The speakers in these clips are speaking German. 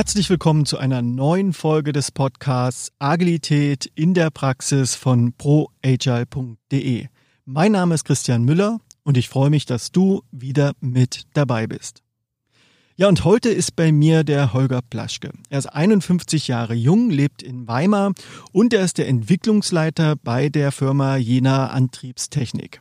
Herzlich willkommen zu einer neuen Folge des Podcasts Agilität in der Praxis von proagile.de. Mein Name ist Christian Müller und ich freue mich, dass du wieder mit dabei bist. Ja, und heute ist bei mir der Holger Plaschke. Er ist 51 Jahre jung, lebt in Weimar und er ist der Entwicklungsleiter bei der Firma Jena Antriebstechnik.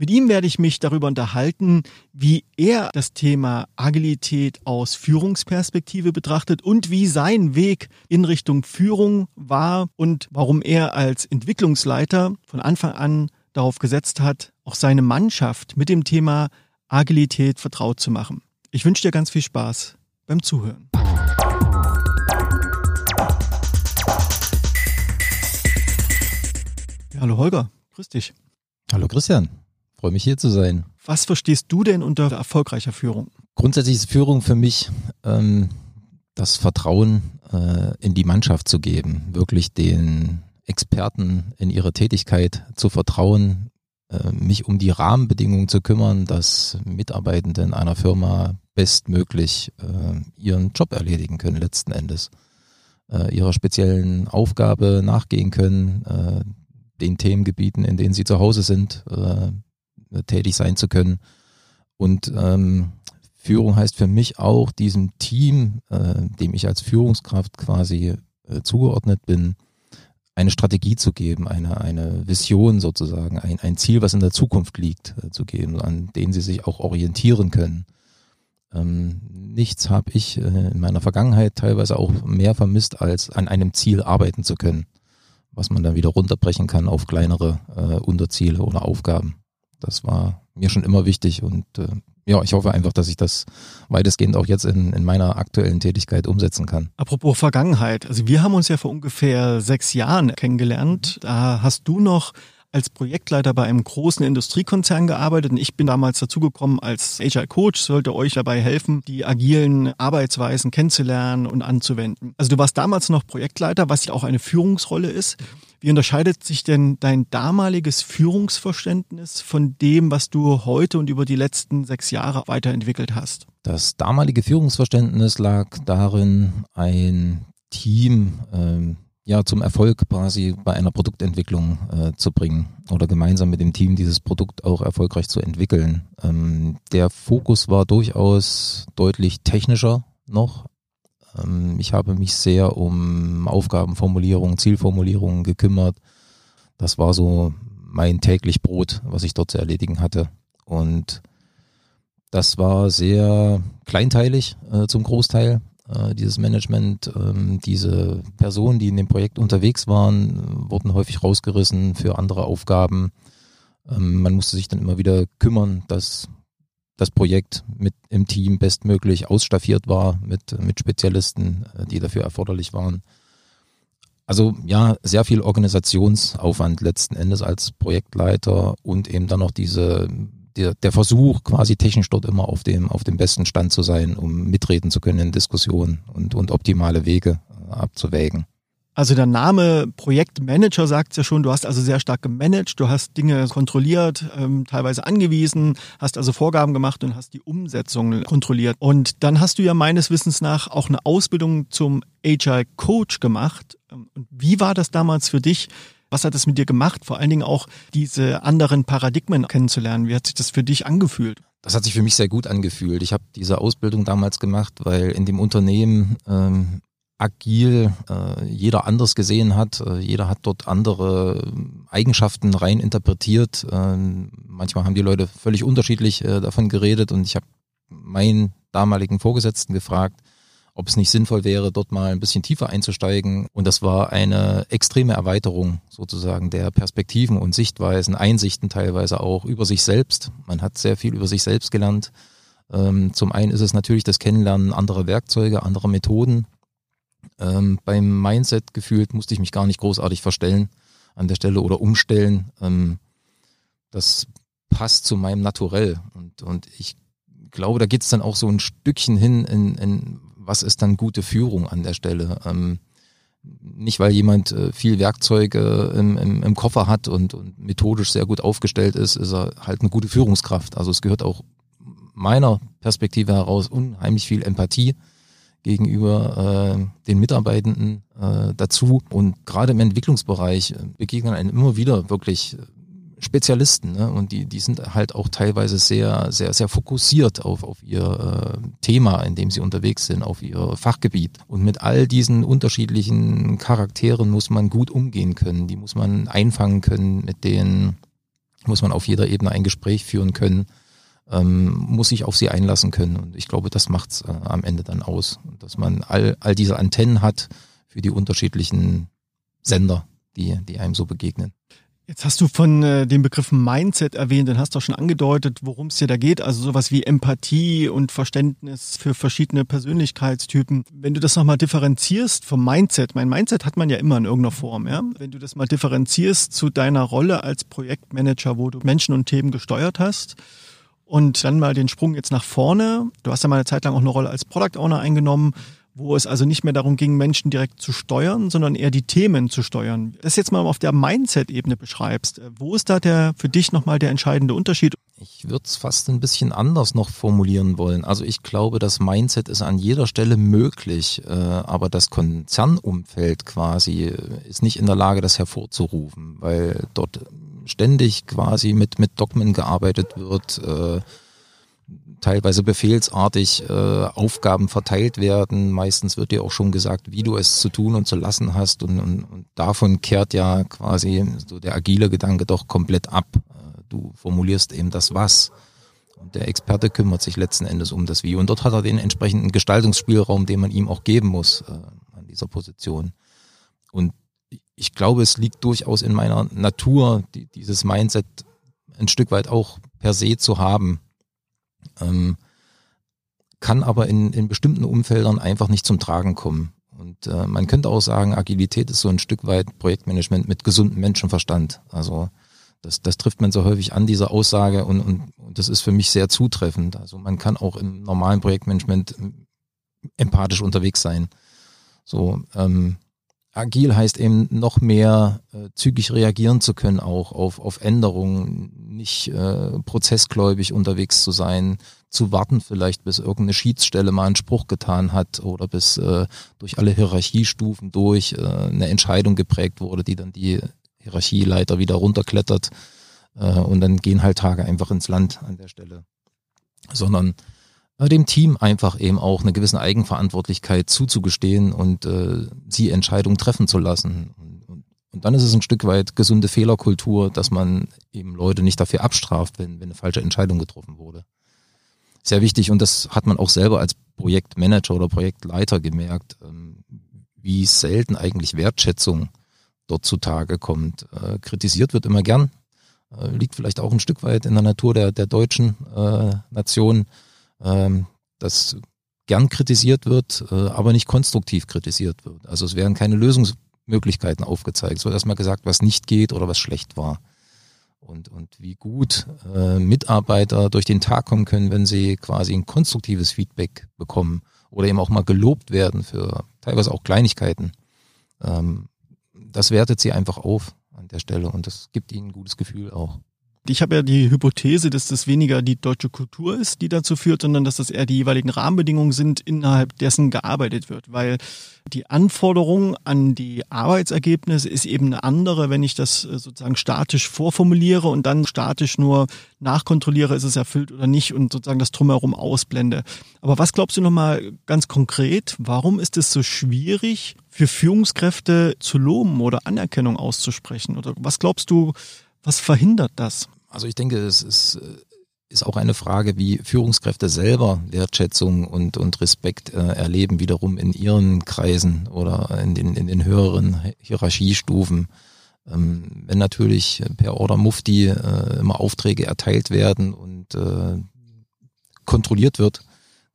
Mit ihm werde ich mich darüber unterhalten, wie er das Thema Agilität aus Führungsperspektive betrachtet und wie sein Weg in Richtung Führung war und warum er als Entwicklungsleiter von Anfang an darauf gesetzt hat, auch seine Mannschaft mit dem Thema Agilität vertraut zu machen. Ich wünsche dir ganz viel Spaß beim Zuhören. Hallo Holger, grüß dich. Hallo Christian. Freue mich hier zu sein. Was verstehst du denn unter erfolgreicher Führung? Grundsätzlich ist Führung für mich ähm, das Vertrauen äh, in die Mannschaft zu geben, wirklich den Experten in ihre Tätigkeit zu vertrauen, äh, mich um die Rahmenbedingungen zu kümmern, dass Mitarbeitende in einer Firma bestmöglich äh, ihren Job erledigen können letzten Endes, äh, ihrer speziellen Aufgabe nachgehen können, äh, den Themengebieten, in denen sie zu Hause sind, äh, tätig sein zu können. Und ähm, Führung heißt für mich auch diesem Team, äh, dem ich als Führungskraft quasi äh, zugeordnet bin, eine Strategie zu geben, eine, eine Vision sozusagen, ein, ein Ziel, was in der Zukunft liegt, äh, zu geben, an denen sie sich auch orientieren können. Ähm, nichts habe ich äh, in meiner Vergangenheit teilweise auch mehr vermisst, als an einem Ziel arbeiten zu können, was man dann wieder runterbrechen kann auf kleinere äh, Unterziele oder Aufgaben. Das war mir schon immer wichtig und äh, ja, ich hoffe einfach, dass ich das weitestgehend auch jetzt in, in meiner aktuellen Tätigkeit umsetzen kann. Apropos Vergangenheit, also wir haben uns ja vor ungefähr sechs Jahren kennengelernt. Da hast du noch als Projektleiter bei einem großen Industriekonzern gearbeitet und ich bin damals dazugekommen als Agile Coach, sollte euch dabei helfen, die agilen Arbeitsweisen kennenzulernen und anzuwenden. Also du warst damals noch Projektleiter, was ja auch eine Führungsrolle ist. Wie unterscheidet sich denn dein damaliges Führungsverständnis von dem, was du heute und über die letzten sechs Jahre weiterentwickelt hast? Das damalige Führungsverständnis lag darin, ein Team ähm, ja zum Erfolg quasi bei einer Produktentwicklung äh, zu bringen oder gemeinsam mit dem Team dieses Produkt auch erfolgreich zu entwickeln. Ähm, der Fokus war durchaus deutlich technischer noch ähm, ich habe mich sehr um Aufgabenformulierung, Zielformulierungen gekümmert. Das war so mein täglich Brot, was ich dort zu erledigen hatte. Und das war sehr kleinteilig äh, zum Großteil, dieses Management. Ähm, diese Personen, die in dem Projekt unterwegs waren, wurden häufig rausgerissen für andere Aufgaben. Ähm, man musste sich dann immer wieder kümmern, dass das Projekt mit im Team bestmöglich ausstaffiert war mit, mit Spezialisten, äh, die dafür erforderlich waren. Also ja, sehr viel Organisationsaufwand letzten Endes als Projektleiter und eben dann noch diese, der, der Versuch, quasi technisch dort immer auf dem, auf dem besten Stand zu sein, um mitreden zu können in Diskussionen und, und optimale Wege äh, abzuwägen. Also der Name Projektmanager sagt ja schon, du hast also sehr stark gemanagt, du hast Dinge kontrolliert, ähm, teilweise angewiesen, hast also Vorgaben gemacht und hast die Umsetzung kontrolliert. Und dann hast du ja meines Wissens nach auch eine Ausbildung zum Agile Coach gemacht. Ähm, wie war das damals für dich? Was hat es mit dir gemacht? Vor allen Dingen auch diese anderen Paradigmen kennenzulernen. Wie hat sich das für dich angefühlt? Das hat sich für mich sehr gut angefühlt. Ich habe diese Ausbildung damals gemacht, weil in dem Unternehmen ähm, agil äh, jeder anders gesehen hat. Äh, jeder hat dort andere Eigenschaften rein interpretiert. Äh, manchmal haben die Leute völlig unterschiedlich äh, davon geredet und ich habe meinen damaligen Vorgesetzten gefragt, ob es nicht sinnvoll wäre, dort mal ein bisschen tiefer einzusteigen. Und das war eine extreme Erweiterung sozusagen der Perspektiven und Sichtweisen, Einsichten teilweise auch über sich selbst. Man hat sehr viel über sich selbst gelernt. Ähm, zum einen ist es natürlich das Kennenlernen anderer Werkzeuge, anderer Methoden, ähm, beim Mindset gefühlt musste ich mich gar nicht großartig verstellen an der Stelle oder umstellen. Ähm, das passt zu meinem Naturell. Und, und ich glaube, da geht es dann auch so ein Stückchen hin in, in was ist dann gute Führung an der Stelle. Ähm, nicht, weil jemand äh, viel Werkzeuge im, im, im Koffer hat und, und methodisch sehr gut aufgestellt ist, ist er halt eine gute Führungskraft. Also es gehört auch meiner Perspektive heraus unheimlich viel Empathie gegenüber äh, den Mitarbeitenden äh, dazu. Und gerade im Entwicklungsbereich begegnen einem immer wieder wirklich Spezialisten ne? und die, die sind halt auch teilweise sehr, sehr, sehr fokussiert auf, auf ihr äh, Thema, in dem sie unterwegs sind, auf ihr Fachgebiet. Und mit all diesen unterschiedlichen Charakteren muss man gut umgehen können, die muss man einfangen können, mit denen muss man auf jeder Ebene ein Gespräch führen können, ähm, muss sich auf sie einlassen können. Und ich glaube, das macht's äh, am Ende dann aus, dass man all, all diese Antennen hat für die unterschiedlichen Sender, die, die einem so begegnen. Jetzt hast du von äh, dem Begriff Mindset erwähnt, den hast du auch schon angedeutet, worum es dir da geht. Also sowas wie Empathie und Verständnis für verschiedene Persönlichkeitstypen. Wenn du das nochmal differenzierst vom Mindset, mein Mindset hat man ja immer in irgendeiner Form, ja. Wenn du das mal differenzierst zu deiner Rolle als Projektmanager, wo du Menschen und Themen gesteuert hast, und dann mal den Sprung jetzt nach vorne. Du hast ja mal eine Zeit lang auch eine Rolle als Product Owner eingenommen wo es also nicht mehr darum ging, Menschen direkt zu steuern, sondern eher die Themen zu steuern. Das jetzt mal auf der Mindset-Ebene beschreibst. Äh, wo ist da der für dich nochmal der entscheidende Unterschied? Ich würde es fast ein bisschen anders noch formulieren wollen. Also ich glaube, das Mindset ist an jeder Stelle möglich, äh, aber das Konzernumfeld quasi äh, ist nicht in der Lage, das hervorzurufen, weil dort ständig quasi mit, mit Dogmen gearbeitet wird, teilweise befehlsartig äh, Aufgaben verteilt werden. Meistens wird dir auch schon gesagt, wie du es zu tun und zu lassen hast. Und, und, und davon kehrt ja quasi so der agile Gedanke doch komplett ab. Äh, du formulierst eben das Was. Und der Experte kümmert sich letzten Endes um das Wie. Und dort hat er den entsprechenden Gestaltungsspielraum, den man ihm auch geben muss äh, an dieser Position. Und ich glaube, es liegt durchaus in meiner Natur, die, dieses Mindset ein Stück weit auch per se zu haben ähm, kann aber in, in bestimmten Umfeldern einfach nicht zum Tragen kommen. Und äh, man könnte auch sagen, Agilität ist so ein Stück weit Projektmanagement mit gesundem Menschenverstand. Also das, das trifft man so häufig an, diese Aussage, und, und, und das ist für mich sehr zutreffend. Also man kann auch im normalen Projektmanagement empathisch unterwegs sein. So, ähm, agil heißt eben noch mehr äh, zügig reagieren zu können, auch auf, auf Änderungen, nicht äh, prozessgläubig unterwegs zu sein, zu warten vielleicht, bis irgendeine Schiedsstelle mal einen Spruch getan hat oder bis äh, durch alle Hierarchiestufen durch äh, eine Entscheidung geprägt wurde, die dann die Hierarchieleiter wieder runterklettert äh, und dann gehen halt Tage einfach ins Land an der Stelle. Sondern dem Team einfach eben auch eine gewisse Eigenverantwortlichkeit zuzugestehen und äh, sie Entscheidungen treffen zu lassen. Und, dann ist es ein Stück weit gesunde Fehlerkultur, dass man eben Leute nicht dafür abstraft, wenn, wenn eine falsche Entscheidung getroffen wurde. Sehr wichtig und das hat man auch selber als Projektmanager oder Projektleiter gemerkt, ähm, wie selten eigentlich Wertschätzung dort zutage kommt. Äh, kritisiert wird immer gern, äh, liegt vielleicht auch ein Stück weit in der Natur der, der deutschen äh, Nation ähm, das gern kritisiert wird, äh, aber nicht konstruktiv kritisiert wird. Also es werden keine Lösungsmöglichkeiten aufgezeigt. Es wird erstmal gesagt, was nicht geht oder was schlecht war. Und, und wie gut äh, Mitarbeiter durch den Tag kommen können, wenn sie quasi ein konstruktives Feedback bekommen oder eben auch mal gelobt werden für teilweise auch Kleinigkeiten. Ähm, das wertet sie einfach auf an der Stelle und das gibt ihnen ein gutes Gefühl auch. Ich habe ja die Hypothese, dass das weniger die deutsche Kultur ist, die dazu führt, sondern dass das eher die jeweiligen Rahmenbedingungen sind, innerhalb dessen gearbeitet wird. Weil die Anforderung an die Arbeitsergebnisse ist eben eine andere, wenn ich das äh, sozusagen statisch vorformuliere und dann statisch nur nachkontrolliere, ist es erfüllt oder nicht und sozusagen das drumherum ausblende. Aber was glaubst du nochmal ganz konkret? Warum ist es so schwierig, für Führungskräfte zu loben oder Anerkennung auszusprechen? Oder was glaubst du, was verhindert das? Also ich denke, es ist, ist auch eine Frage, wie Führungskräfte selber Wertschätzung und, und Respekt äh, erleben, wiederum in ihren Kreisen oder in den, in den höheren Hierarchiestufen. Ähm, wenn natürlich per Order Mufti äh, immer Aufträge erteilt werden und äh, kontrolliert wird,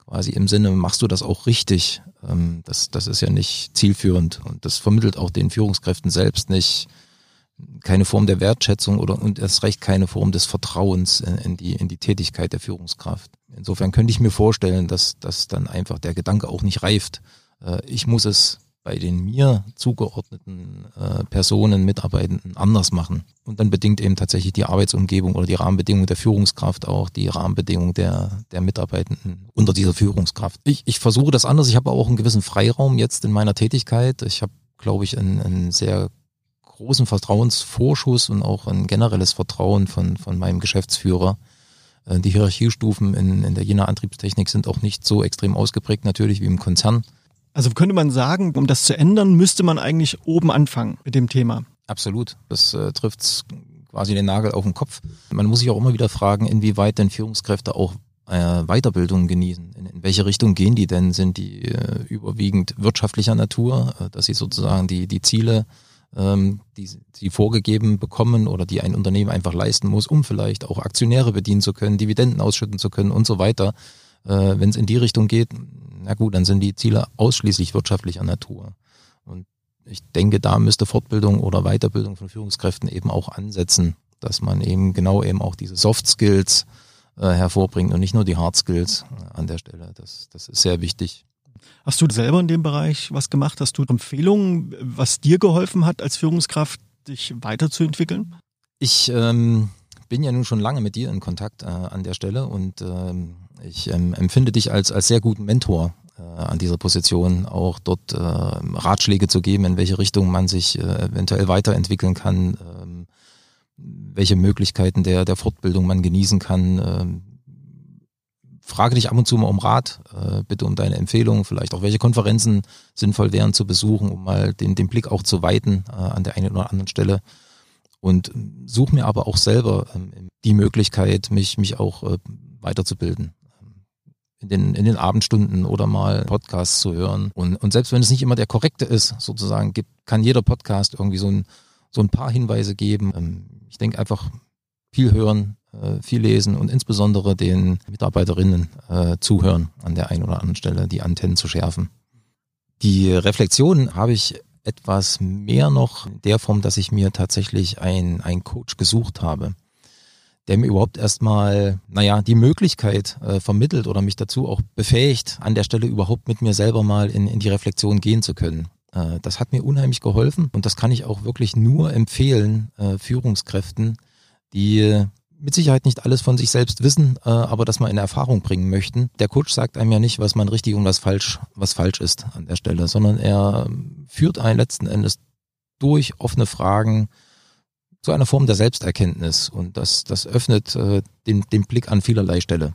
quasi im Sinne, machst du das auch richtig? Ähm, das, das ist ja nicht zielführend und das vermittelt auch den Führungskräften selbst nicht keine Form der Wertschätzung oder und erst recht keine Form des Vertrauens in, die, in die Tätigkeit der Führungskraft. Insofern könnte ich mir vorstellen, dass, dass dann einfach der Gedanke auch nicht reift. Äh, ich muss es bei den mir zugeordneten äh, Personen, Mitarbeitenden anders machen. Und dann bedingt eben tatsächlich die Arbeitsumgebung oder die Rahmenbedingungen der Führungskraft auch die Rahmenbedingungen der, der Mitarbeitenden unter dieser Führungskraft. Ich, ich versuche das anders. Ich habe auch einen gewissen Freiraum jetzt in meiner Tätigkeit. Ich habe, glaube ich, einen, einen sehr großen Vertrauensvorschuss und auch ein generelles Vertrauen von, von meinem Geschäftsführer. Äh, die Hierarchiestufen in, in der Jena Antriebstechnik sind auch nicht so extrem ausgeprägt natürlich wie im Konzern. Also könnte man sagen, um das zu ändern, müsste man eigentlich oben anfangen mit dem Thema. Absolut. Das äh, trifft quasi den Nagel auf den Kopf. Man muss sich auch immer wieder fragen, inwieweit denn Führungskräfte auch äh, Weiterbildung genießen. In, in, welche Richtung gehen die denn? Sind die äh, überwiegend wirtschaftlicher Natur, äh, dass sie sozusagen die, die Ziele, ähm, die sie vorgegeben bekommen oder die ein Unternehmen einfach leisten muss, um vielleicht auch Aktionäre bedienen zu können, Dividenden ausschütten zu können und so weiter. Äh, Wenn es in die Richtung geht, na gut, dann sind die Ziele ausschließlich wirtschaftlicher Natur. Und ich denke, da müsste Fortbildung oder Weiterbildung von Führungskräften eben auch ansetzen, dass man eben genau eben auch diese Soft Skills äh, hervorbringt und nicht nur die Hard Skills an der Stelle. Das, das ist sehr wichtig. Hast du selber in dem Bereich was gemacht? Hast du Empfehlungen, was dir geholfen hat, als Führungskraft dich weiterzuentwickeln? Ich ähm, bin ja nun schon lange mit dir in Kontakt äh, an der Stelle und ähm, ich ähm, empfinde dich als, als sehr guten Mentor äh, an dieser Position, auch dort äh, Ratschläge zu geben, in welche Richtung man sich äh, eventuell weiterentwickeln kann, ähm, welche Möglichkeiten der, der Fortbildung man genießen kann. Ähm, frage dich ab und zu mal um Rat, äh, bitte um deine Empfehlungen, vielleicht auch welche Konferenzen sinnvoll wären zu besuchen, um mal den, den Blick auch zu weiten äh, an der einen oder anderen Stelle. Und suche mir aber auch selber ähm, die Möglichkeit, mich, mich auch äh, weiterzubilden in den, in den Abendstunden oder mal Podcasts zu hören. Und, und selbst wenn es nicht immer der korrekte ist, sozusagen, gibt, kann jeder Podcast irgendwie so ein, so ein paar Hinweise geben. Ähm, ich denke einfach viel hören, viel lesen und insbesondere den Mitarbeiterinnen äh, zuhören an der einen oder anderen Stelle, die Antennen zu schärfen. Die Reflexion habe ich etwas mehr noch in der Form, dass ich mir tatsächlich ein, ein Coach gesucht habe der mir überhaupt erstmal, naja, die Möglichkeit äh, vermittelt oder mich dazu auch befähigt, an der Stelle überhaupt mit mir selber mal in, in die Reflexion gehen zu können. Äh, das hat mir unheimlich geholfen und das kann ich auch wirklich nur empfehlen, äh, Führungskräften, die mit Sicherheit nicht alles von sich selbst wissen, äh, aber das mal in Erfahrung bringen möchten. Der Coach sagt einem ja nicht, was man richtig und was falsch, was falsch ist an der Stelle, sondern er führt einen letzten Endes durch offene Fragen, zu einer Form der Selbsterkenntnis und das, das öffnet äh, den, den Blick an vielerlei Stelle.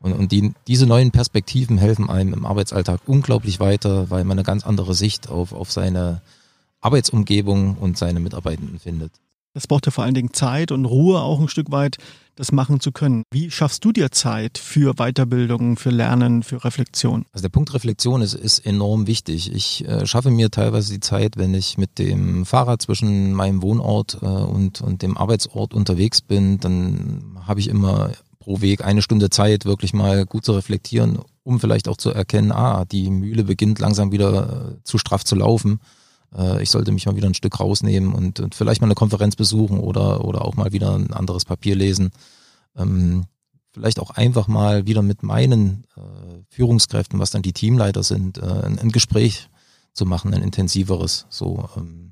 Und, und die, diese neuen Perspektiven helfen einem im Arbeitsalltag unglaublich weiter, weil man eine ganz andere Sicht auf, auf seine Arbeitsumgebung und seine Mitarbeitenden findet. Das braucht ja vor allen Dingen Zeit und Ruhe auch ein Stück weit, das machen zu können. Wie schaffst du dir Zeit für Weiterbildung, für Lernen, für Reflexion? Also der Punkt Reflexion ist, ist enorm wichtig. Ich äh, schaffe mir teilweise die Zeit, wenn ich mit dem Fahrrad zwischen meinem Wohnort äh, und, und dem Arbeitsort unterwegs bin, dann habe ich immer pro Weg eine Stunde Zeit, wirklich mal gut zu reflektieren, um vielleicht auch zu erkennen, ah, die Mühle beginnt langsam wieder äh, zu straff zu laufen äh, ich sollte mich mal wieder ein Stück rausnehmen und, und, vielleicht mal eine Konferenz besuchen oder, oder auch mal wieder ein anderes Papier lesen. Ähm, vielleicht auch einfach mal wieder mit meinen äh, Führungskräften, was dann die Teamleiter sind, äh, ein, ein, Gespräch zu machen, ein intensiveres. So, ähm,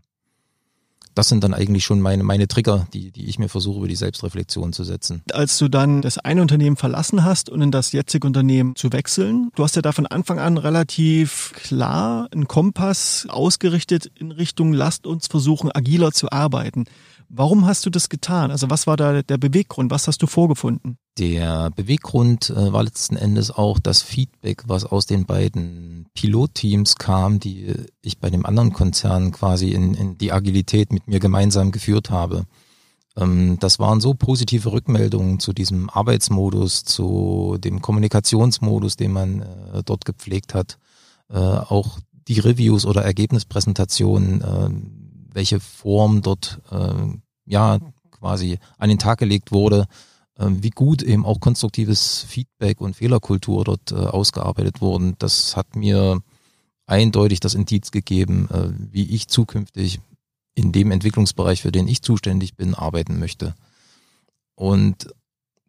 das sind dann eigentlich schon meine, meine Trigger, die, die ich mir versuche, über die Selbstreflexion zu setzen. Als du dann das eine Unternehmen verlassen hast und in das jetzige Unternehmen zu wechseln, du hast ja da von Anfang an relativ klar einen Kompass ausgerichtet in Richtung, lasst uns versuchen, agiler zu arbeiten. Warum hast du das getan? Also was war da der Beweggrund? Was hast du vorgefunden? Der Beweggrund äh, war letzten Endes auch das Feedback, was aus den beiden Pilotteams kam, die ich bei dem anderen Konzern quasi in, in die Agilität mit mir gemeinsam geführt habe. Ähm, das waren so positive Rückmeldungen zu diesem Arbeitsmodus, zu dem Kommunikationsmodus, den man äh, dort gepflegt hat. Äh, auch die Reviews oder Ergebnispräsentationen, äh, welche Form dort ja quasi an den Tag gelegt wurde, wie gut eben auch konstruktives Feedback und Fehlerkultur dort ausgearbeitet wurden. Das hat mir eindeutig das Indiz gegeben, wie ich zukünftig in dem Entwicklungsbereich, für den ich zuständig bin, arbeiten möchte. Und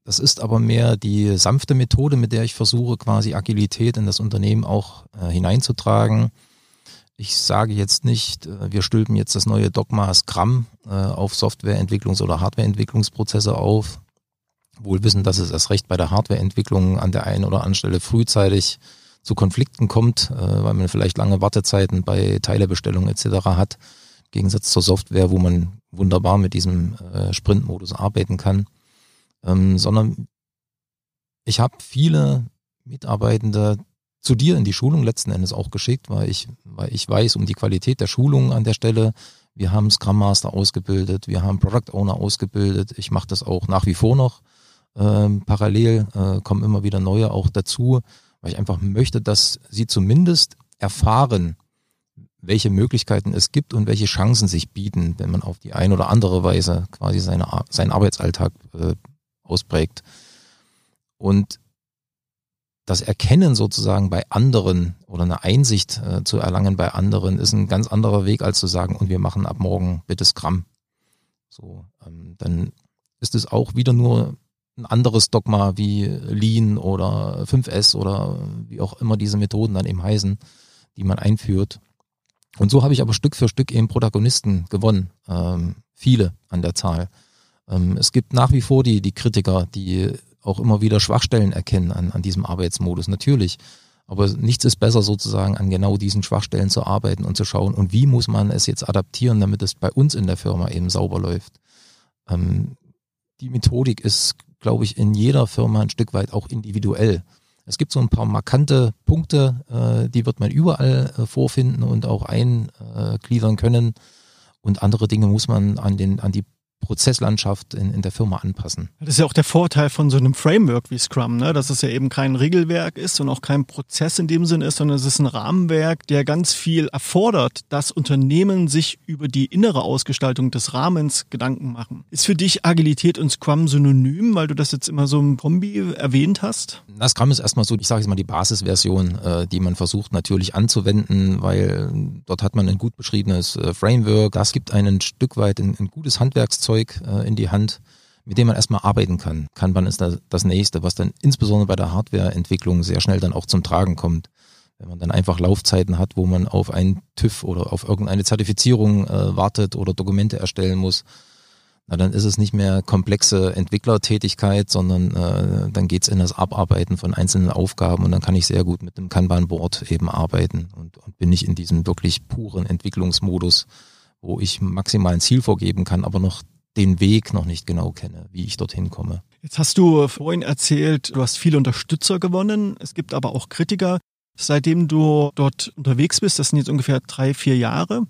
das ist aber mehr die sanfte Methode, mit der ich versuche, quasi Agilität in das Unternehmen auch äh, hineinzutragen ich sage jetzt nicht, äh, wir stülpen jetzt das neue Dogma Scrum äh, auf Softwareentwicklungs- oder Hardwareentwicklungsprozesse auf. Wohl wissen, dass es erst recht bei der Hardwareentwicklung an der einen oder anderen Stelle frühzeitig zu Konflikten kommt, äh, weil man vielleicht lange Wartezeiten bei Teilebestellungen etc. hat. Gegensatz zur Software, wo man wunderbar mit diesem äh, Sprint-Modus arbeiten kann. Ähm, sondern ich habe viele Mitarbeitende zu dir in die Schulung letzten Endes auch geschickt, weil ich, weil ich weiß um die Qualität der Schulung an der Stelle. Wir haben Scrum Master ausgebildet, wir haben Product Owner ausgebildet. Ich mache das auch nach wie vor noch. Ähm, parallel äh, kommen immer wieder neue auch dazu weil ich einfach möchte, dass sie zumindest erfahren, welche Möglichkeiten es gibt und welche Chancen sich bieten, wenn man auf die eine oder andere Weise quasi seine, seinen Arbeitsalltag äh, ausprägt. Und das Erkennen sozusagen bei anderen oder eine Einsicht äh, zu erlangen bei anderen ist ein ganz anderer Weg, als zu sagen, und wir machen ab morgen bitte Scrum. So, ähm, dann ist es auch wieder nur ein anderes Dogma wie Lean oder 5S oder wie auch immer diese Methoden dann eben heißen, die man einführt. Und so habe ich aber Stück für Stück eben Protagonisten gewonnen, ähm, viele an der Zahl. Ähm, es gibt nach wie vor die, die Kritiker, die auch immer wieder Schwachstellen erkennen an, an diesem Arbeitsmodus, natürlich. Aber nichts ist besser sozusagen an genau diesen Schwachstellen zu arbeiten und zu schauen, und wie muss man es jetzt adaptieren, damit es bei uns in der Firma eben sauber läuft. Ähm, die Methodik ist glaube ich, in jeder Firma ein Stück weit auch individuell. Es gibt so ein paar markante Punkte, äh, die wird man überall äh, vorfinden und auch eingliedern können. Und andere Dinge muss man an, den, an die Prozesslandschaft in, in der Firma anpassen. Das ist ja auch der Vorteil von so einem Framework wie Scrum, ne? dass es ja eben kein Regelwerk ist und auch kein Prozess in dem Sinn ist, sondern es ist ein Rahmenwerk, der ganz viel erfordert, dass Unternehmen sich über die innere Ausgestaltung des Rahmens Gedanken machen. Ist für dich Agilität und Scrum synonym, weil du das jetzt immer so im Kombi erwähnt hast? Na, Scrum ist erstmal so, ich sage jetzt mal die Basisversion, äh, die man versucht natürlich anzuwenden, weil dort hat man ein gut beschriebenes äh, Framework. Das gibt ein Stück weit ein, ein gutes Handwerkszeug Werkzeug äh, in die Hand, mit dem man erstmal arbeiten kann. Kanban ist das, das nächste, was dann insbesondere bei der Hardwareentwicklung sehr schnell dann auch zum Tragen kommt. Wenn man dann einfach Laufzeiten hat, wo man auf einen TÜV oder auf irgendeine Zertifizierung äh, wartet oder Dokumente erstellen muss, na, dann ist es nicht mehr komplexe Entwicklertätigkeit, sondern äh, dann geht's in das Abarbeiten von einzelnen Aufgaben und dann kann ich sehr gut mit dem Kanban-Board eben arbeiten und, und bin nicht in diesem wirklich puren Entwicklungsmodus, wo ich maximal ein Ziel vorgeben kann, aber noch den Weg noch nicht genau kenne, wie ich dorthin komme. Jetzt hast du vorhin erzählt, du hast viele Unterstützer gewonnen. Es gibt aber auch Kritiker. Seitdem du dort unterwegs bist, das sind jetzt ungefähr drei, vier Jahre.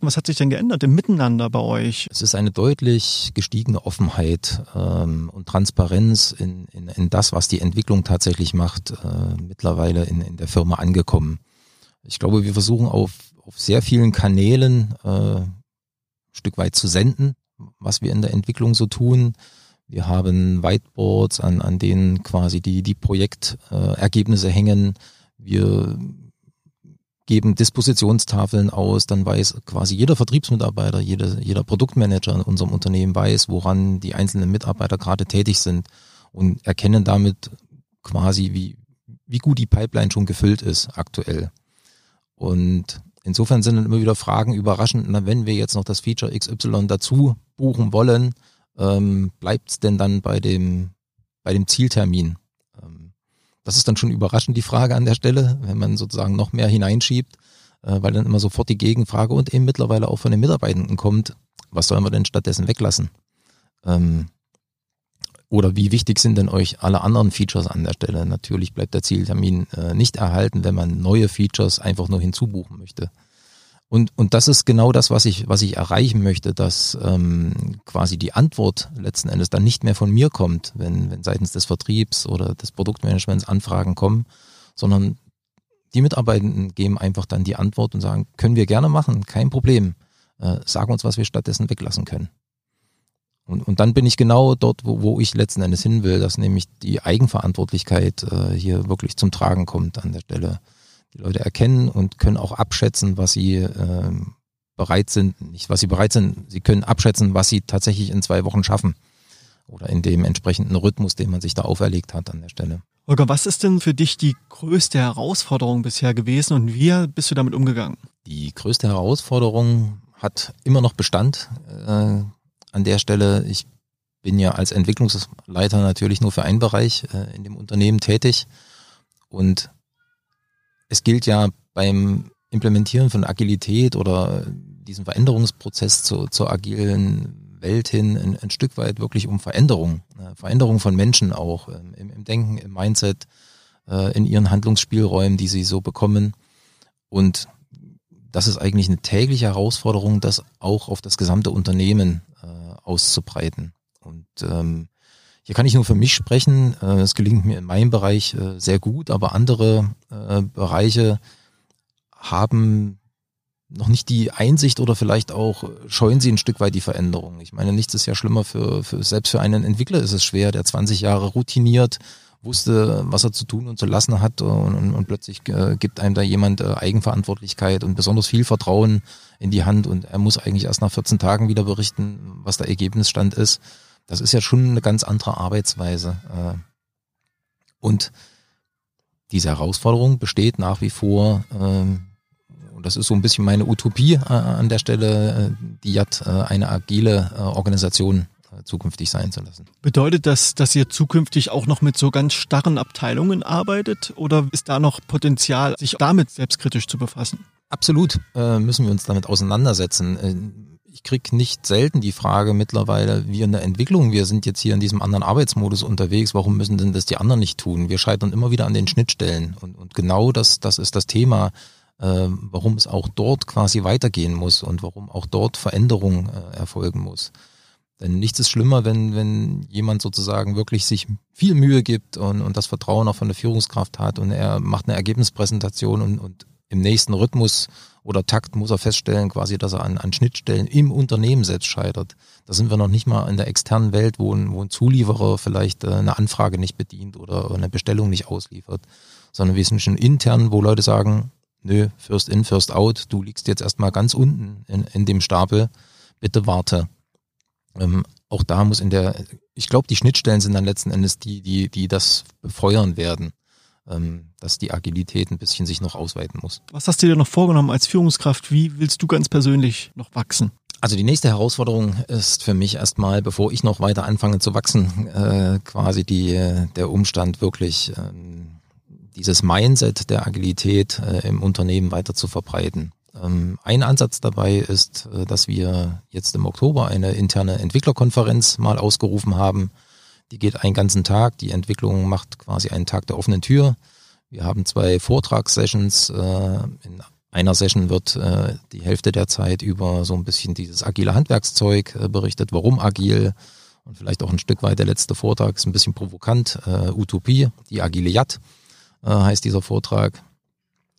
Was hat sich denn geändert im Miteinander bei euch? Es ist eine deutlich gestiegene Offenheit ähm, und Transparenz in, in, in das, was die Entwicklung tatsächlich macht, äh, mittlerweile in, in der Firma angekommen. Ich glaube, wir versuchen auf, auf sehr vielen Kanälen äh, Stück weit zu senden, was wir in der Entwicklung so tun. Wir haben Whiteboards, an, an denen quasi die, die Projektergebnisse äh, hängen. Wir geben Dispositionstafeln aus, dann weiß quasi jeder Vertriebsmitarbeiter, jeder, jeder Produktmanager in unserem Unternehmen weiß, woran die einzelnen Mitarbeiter gerade tätig sind und erkennen damit quasi, wie, wie gut die Pipeline schon gefüllt ist aktuell. Und Insofern sind dann immer wieder Fragen überraschend, na, wenn wir jetzt noch das Feature XY dazu buchen wollen, ähm, bleibt es denn dann bei dem, bei dem Zieltermin? Ähm, das ist dann schon überraschend die Frage an der Stelle, wenn man sozusagen noch mehr hineinschiebt, äh, weil dann immer sofort die Gegenfrage und eben mittlerweile auch von den Mitarbeitenden kommt, was sollen wir denn stattdessen weglassen? Ähm, oder wie wichtig sind denn euch alle anderen Features an der Stelle? Natürlich bleibt der Zieltermin äh, nicht erhalten, wenn man neue Features einfach nur hinzubuchen möchte. Und, und das ist genau das, was ich, was ich erreichen möchte, dass ähm, quasi die Antwort letzten Endes dann nicht mehr von mir kommt, wenn, wenn seitens des Vertriebs oder des Produktmanagements Anfragen kommen, sondern die Mitarbeitenden geben einfach dann die Antwort und sagen, können wir gerne machen, kein Problem. Äh, sagen uns, was wir stattdessen weglassen können. Und, und dann bin ich genau dort, wo, wo ich letzten Endes hin will, dass nämlich die Eigenverantwortlichkeit äh, hier wirklich zum Tragen kommt an der Stelle. Die Leute erkennen und können auch abschätzen, was sie äh, bereit sind, nicht was sie bereit sind, sie können abschätzen, was sie tatsächlich in zwei Wochen schaffen. Oder in dem entsprechenden Rhythmus, den man sich da auferlegt hat an der Stelle. Holger, was ist denn für dich die größte Herausforderung bisher gewesen und wie bist du damit umgegangen? Die größte Herausforderung hat immer noch Bestand äh, an der Stelle. Ich bin ja als Entwicklungsleiter natürlich nur für einen Bereich äh, in dem Unternehmen tätig und es gilt ja beim Implementieren von Agilität oder diesen Veränderungsprozess zu, zur agilen Welt hin ein, ein Stück weit wirklich um Veränderung, äh, Veränderung von Menschen auch ähm, im, im Denken, im Mindset, äh, in ihren Handlungsspielräumen, die sie so bekommen. Und das ist eigentlich eine tägliche Herausforderung, das auch auf das gesamte Unternehmen äh, auszubreiten. Und ähm, hier kann ich nur für mich sprechen. Äh, es gelingt mir in meinem Bereich äh, sehr gut, aber andere äh, Bereiche haben noch nicht die Einsicht oder vielleicht auch scheuen sie ein Stück weit die Veränderung. Ich meine, nichts ist ja schlimmer für, für selbst für einen Entwickler ist es schwer, der 20 Jahre routiniert wusste, was er zu tun und zu lassen hat und, und, und plötzlich äh, gibt einem da jemand äh, Eigenverantwortlichkeit und besonders viel Vertrauen in die Hand und er muss eigentlich erst nach 14 Tagen wieder berichten, was der Ergebnisstand ist. Das ist ja schon eine ganz andere Arbeitsweise. Äh, und diese Herausforderung besteht nach wie vor, ähm, und das ist so ein bisschen meine Utopie äh, an der Stelle, äh, die JAT äh, eine agile Organisation zukünftig sein zu lassen. Bedeutet das, dass ihr zukünftig auch noch mit so ganz starren Abteilungen arbeitet oder ist da noch Potenzial, sich damit selbstkritisch zu befassen? Absolut äh, müssen wir uns damit auseinandersetzen. Äh, ich krieg nicht selten die Frage mittlerweile, wir in der Entwicklung, wir sind jetzt hier in diesem anderen Arbeitsmodus unterwegs, warum müssen denn das die anderen nicht tun? Wir scheitern immer wieder an den Schnittstellen und, und genau das, das ist das Thema, äh, warum es auch dort quasi weitergehen muss und warum auch dort Veränderung äh, erfolgen muss. Denn nichts ist schlimmer, wenn, wenn jemand sozusagen wirklich sich viel Mühe gibt und, und das Vertrauen auch von der Führungskraft hat und er macht eine Ergebnispräsentation und, und im nächsten Rhythmus oder Takt muss er feststellen, quasi, dass er an, an Schnittstellen im Unternehmen selbst scheitert. Da sind wir noch nicht mal in der externen Welt, wo ein, wo ein Zulieferer vielleicht äh, eine Anfrage nicht bedient oder eine Bestellung nicht ausliefert, sondern wir sind schon intern, wo Leute sagen, nö, first in, first out, du liegst jetzt erstmal ganz unten in, in dem Stapel, bitte warte. Ähm, auch da muss in der, ich glaube, die Schnittstellen sind dann letzten Endes die, die, die das befeuern werden, ähm, dass die Agilität ein bisschen sich noch ausweiten muss. Was hast du dir noch vorgenommen als Führungskraft? Wie willst du ganz persönlich noch wachsen? Also die nächste Herausforderung ist für mich erstmal, bevor ich noch weiter anfange zu wachsen, äh, quasi die, der Umstand wirklich ähm, dieses Mindset der Agilität äh, im Unternehmen weiter zu verbreiten. Ähm, ein Ansatz dabei ist, äh, dass wir jetzt im Oktober eine interne Entwicklerkonferenz mal ausgerufen haben. Die geht einen ganzen Tag. Die Entwicklung macht quasi einen Tag der offenen Tür. Wir haben zwei Vortragssessions. Äh, in einer Session wird äh, die Hälfte der Zeit über so ein bisschen dieses agile Handwerkszeug berichtet, warum agil. Und vielleicht auch ein Stück weit der letzte Vortrag ist ein bisschen provokant. Utopie, die agile Jat heißt dieser Vortrag.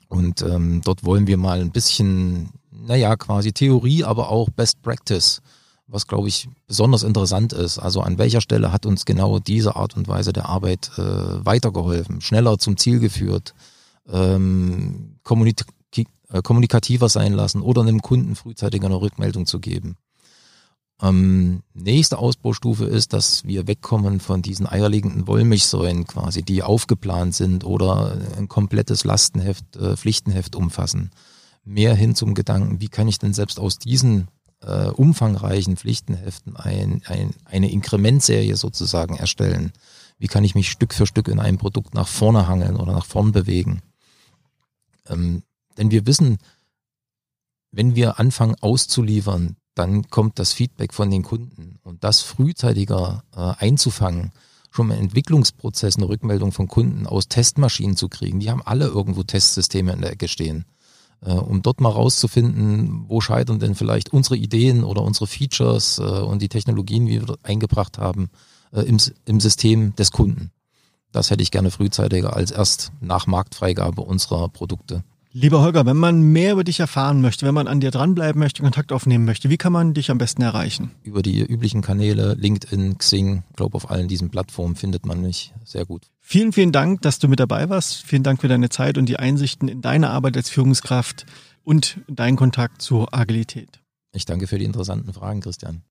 Und ähm, dort wollen wir mal ein bisschen, naja, quasi Theorie, aber auch Best Practice, was, glaube ich, besonders interessant ist. Also an welcher Stelle hat uns genau diese Art und Weise der Arbeit äh, weitergeholfen, schneller zum Ziel geführt, ähm, kommunik äh, kommunikativer sein lassen oder einem Kunden frühzeitig eine Rückmeldung zu geben. Ähm, nächste Ausbaustufe ist, dass wir wegkommen von diesen eierlegenden Wollmilchsäulen quasi, die aufgeplant sind oder ein komplettes Lastenheft, äh, Pflichtenheft umfassen. Mehr hin zum Gedanken, wie kann ich denn selbst aus diesen äh, umfangreichen Pflichtenheften ein, ein, eine Inkrementserie sozusagen erstellen? Wie kann ich mich Stück für Stück in einem Produkt nach vorne hangeln oder nach vorn bewegen? Ähm, denn wir wissen, wenn wir anfangen auszuliefern, dann kommt das Feedback von den Kunden. Und das frühzeitiger äh, einzufangen, schon im Entwicklungsprozess eine Rückmeldung von Kunden aus Testmaschinen zu kriegen. Die haben alle irgendwo Testsysteme in der Ecke stehen. Äh, um dort mal rauszufinden, wo scheitern denn vielleicht unsere Ideen oder unsere Features äh, und die Technologien, die wir eingebracht haben, äh, im, im System des Kunden. Das hätte ich gerne frühzeitiger als erst nach Marktfreigabe unserer Produkte. Lieber Holger, wenn man mehr über dich erfahren möchte, wenn man an dir dranbleiben möchte, Kontakt aufnehmen möchte, wie kann man dich am besten erreichen? Über die üblichen Kanäle, LinkedIn, Xing, glaube auf allen diesen Plattformen findet man mich sehr gut. Vielen, vielen Dank, dass du mit dabei warst. Vielen Dank für deine Zeit und die Einsichten in deine Arbeit als Führungskraft und deinen Kontakt zur Agilität. Ich danke für die interessanten Fragen, Christian.